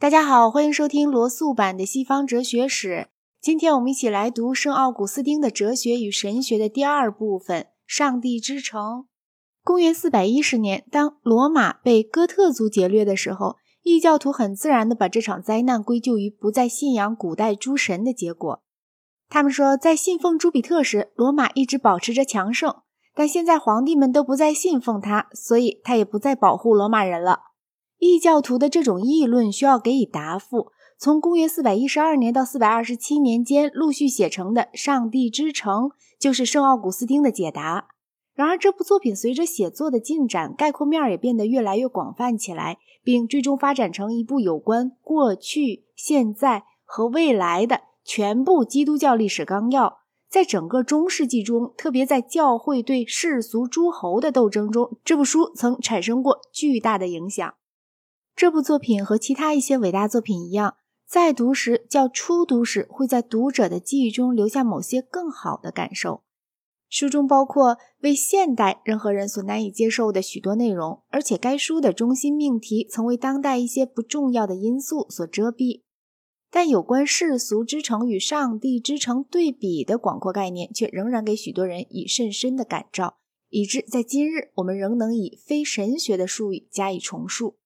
大家好，欢迎收听罗素版的西方哲学史。今天我们一起来读圣奥古斯丁的《哲学与神学》的第二部分《上帝之城》。公元四百一十年，当罗马被哥特族劫掠的时候，异教徒很自然地把这场灾难归咎于不再信仰古代诸神的结果。他们说，在信奉朱比特时，罗马一直保持着强盛。但现在皇帝们都不再信奉他，所以他也不再保护罗马人了。异教徒的这种议论需要给予答复。从公元四百一十二年到四百二十七年间陆续写成的《上帝之城》就是圣奥古斯丁的解答。然而，这部作品随着写作的进展，概括面也变得越来越广泛起来，并最终发展成一部有关过去、现在和未来的全部基督教历史纲要。在整个中世纪中，特别在教会对世俗诸侯的斗争中，这部书曾产生过巨大的影响。这部作品和其他一些伟大作品一样，在读时较初读时，会在读者的记忆中留下某些更好的感受。书中包括为现代任何人所难以接受的许多内容，而且该书的中心命题曾为当代一些不重要的因素所遮蔽。但有关世俗之城与上帝之城对比的广阔概念，却仍然给许多人以甚深的感召，以致在今日我们仍能以非神学的术语加以重述。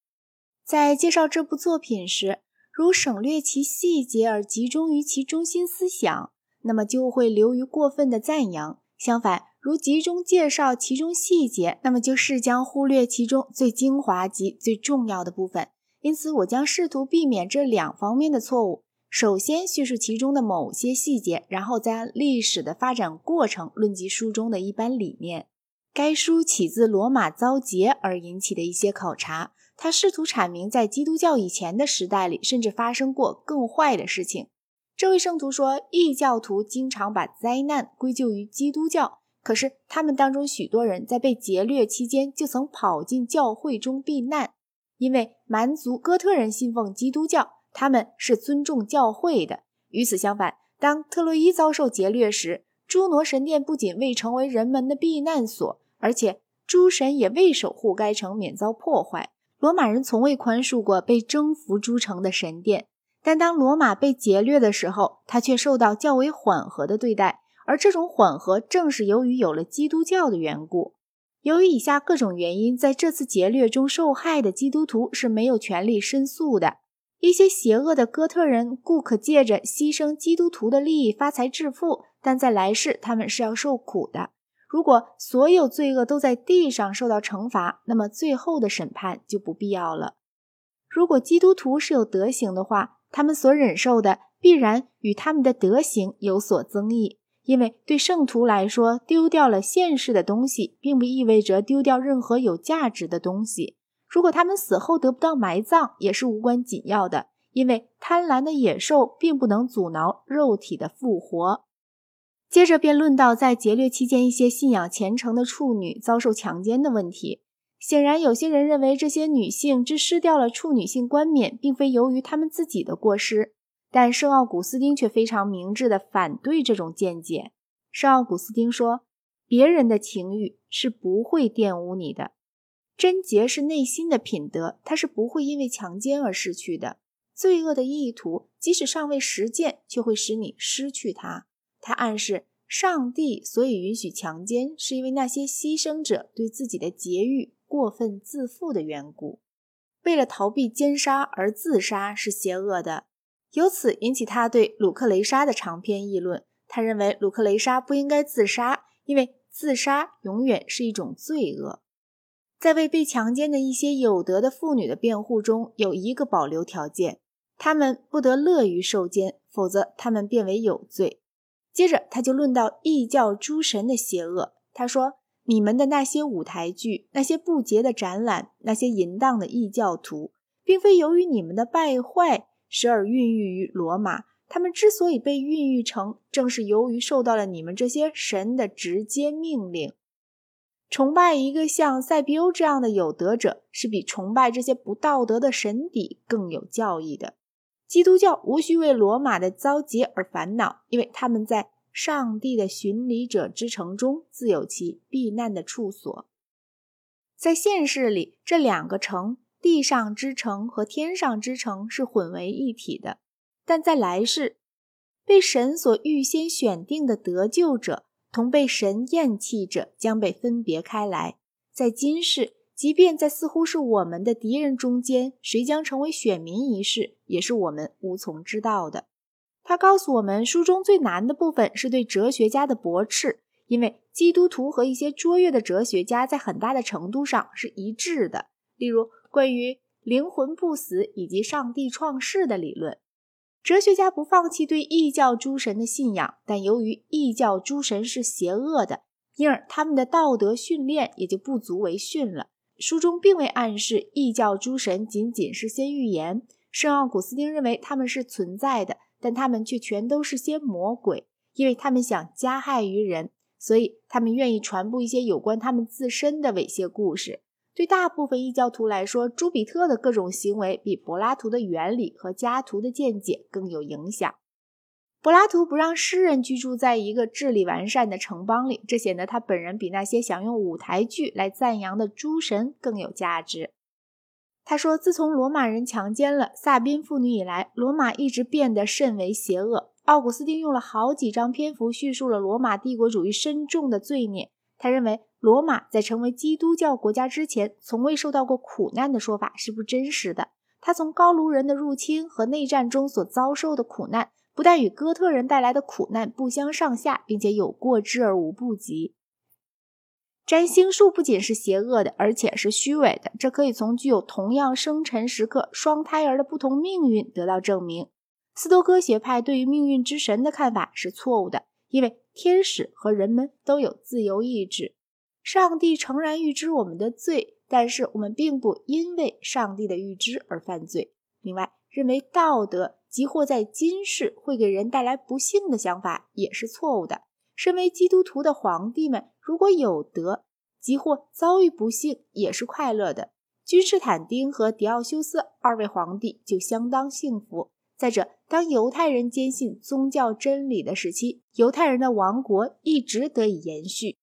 在介绍这部作品时，如省略其细节而集中于其中心思想，那么就会流于过分的赞扬；相反，如集中介绍其中细节，那么就是将忽略其中最精华及最重要的部分。因此，我将试图避免这两方面的错误。首先叙述其中的某些细节，然后再按历史的发展过程论及书中的一般理念。该书起自罗马遭劫而引起的一些考察，他试图阐明在基督教以前的时代里，甚至发生过更坏的事情。这位圣徒说，异教徒经常把灾难归咎于基督教，可是他们当中许多人在被劫掠期间就曾跑进教会中避难。因为蛮族哥特人信奉基督教，他们是尊重教会的。与此相反，当特洛伊遭受劫掠时，朱挪神殿不仅未成为人们的避难所，而且诸神也未守护该城免遭破坏。罗马人从未宽恕过被征服诸城的神殿，但当罗马被劫掠的时候，他却受到较为缓和的对待。而这种缓和正是由于有了基督教的缘故。由于以下各种原因，在这次劫掠中受害的基督徒是没有权利申诉的。一些邪恶的哥特人故可借着牺牲基督徒的利益发财致富，但在来世他们是要受苦的。如果所有罪恶都在地上受到惩罚，那么最后的审判就不必要了。如果基督徒是有德行的话，他们所忍受的必然与他们的德行有所增益。因为对圣徒来说，丢掉了现世的东西，并不意味着丢掉任何有价值的东西。如果他们死后得不到埋葬，也是无关紧要的，因为贪婪的野兽并不能阻挠肉体的复活。接着便论到在劫掠期间，一些信仰虔诚的处女遭受强奸的问题。显然，有些人认为这些女性之失掉了处女性冠冕，并非由于她们自己的过失。但圣奥古斯丁却非常明智地反对这种见解。圣奥古斯丁说：“别人的情欲是不会玷污你的，贞洁是内心的品德，它是不会因为强奸而失去的。罪恶的意图即使尚未实践，却会使你失去它。”他暗示，上帝所以允许强奸，是因为那些牺牲者对自己的节欲过分自负的缘故。为了逃避奸杀而自杀是邪恶的。由此引起他对鲁克雷莎的长篇议论。他认为鲁克雷莎不应该自杀，因为自杀永远是一种罪恶。在为被强奸的一些有德的妇女的辩护中，有一个保留条件：她们不得乐于受奸，否则她们变为有罪。接着，他就论到异教诸神的邪恶。他说：“你们的那些舞台剧，那些不洁的展览，那些淫荡的异教徒，并非由于你们的败坏。”时而孕育于罗马，他们之所以被孕育成，正是由于受到了你们这些神的直接命令。崇拜一个像塞比欧这样的有德者，是比崇拜这些不道德的神邸更有教义的。基督教无需为罗马的遭劫而烦恼，因为他们在上帝的巡礼者之城中自有其避难的处所。在现世里，这两个城。地上之城和天上之城是混为一体的，但在来世，被神所预先选定的得救者同被神厌弃者将被分别开来。在今世，即便在似乎是我们的敌人中间，谁将成为选民一事，也是我们无从知道的。他告诉我们，书中最难的部分是对哲学家的驳斥。因为基督徒和一些卓越的哲学家在很大的程度上是一致的，例如关于灵魂不死以及上帝创世的理论。哲学家不放弃对异教诸神的信仰，但由于异教诸神是邪恶的，因而他们的道德训练也就不足为训了。书中并未暗示异教诸神仅仅是些预言。圣奥古斯丁认为他们是存在的，但他们却全都是些魔鬼，因为他们想加害于人。所以，他们愿意传播一些有关他们自身的猥亵故事。对大部分异教徒来说，朱比特的各种行为比柏拉图的原理和加图的见解更有影响。柏拉图不让诗人居住在一个治理完善的城邦里，这显得他本人比那些想用舞台剧来赞扬的诸神更有价值。他说：“自从罗马人强奸了萨宾妇女以来，罗马一直变得甚为邪恶。”奥古斯丁用了好几章篇幅叙述了罗马帝国主义深重的罪孽。他认为，罗马在成为基督教国家之前，从未受到过苦难的说法是不真实的。他从高卢人的入侵和内战中所遭受的苦难，不但与哥特人带来的苦难不相上下，并且有过之而无不及。占星术不仅是邪恶的，而且是虚伪的。这可以从具有同样生辰时刻双胎儿的不同命运得到证明。斯多哥学派对于命运之神的看法是错误的，因为天使和人们都有自由意志。上帝诚然预知我们的罪，但是我们并不因为上帝的预知而犯罪。另外，认为道德即或在今世会给人带来不幸的想法也是错误的。身为基督徒的皇帝们，如果有德，即或遭遇不幸也是快乐的。君士坦丁和狄奥修斯二位皇帝就相当幸福。再者，当犹太人坚信宗教真理的时期，犹太人的王国一直得以延续。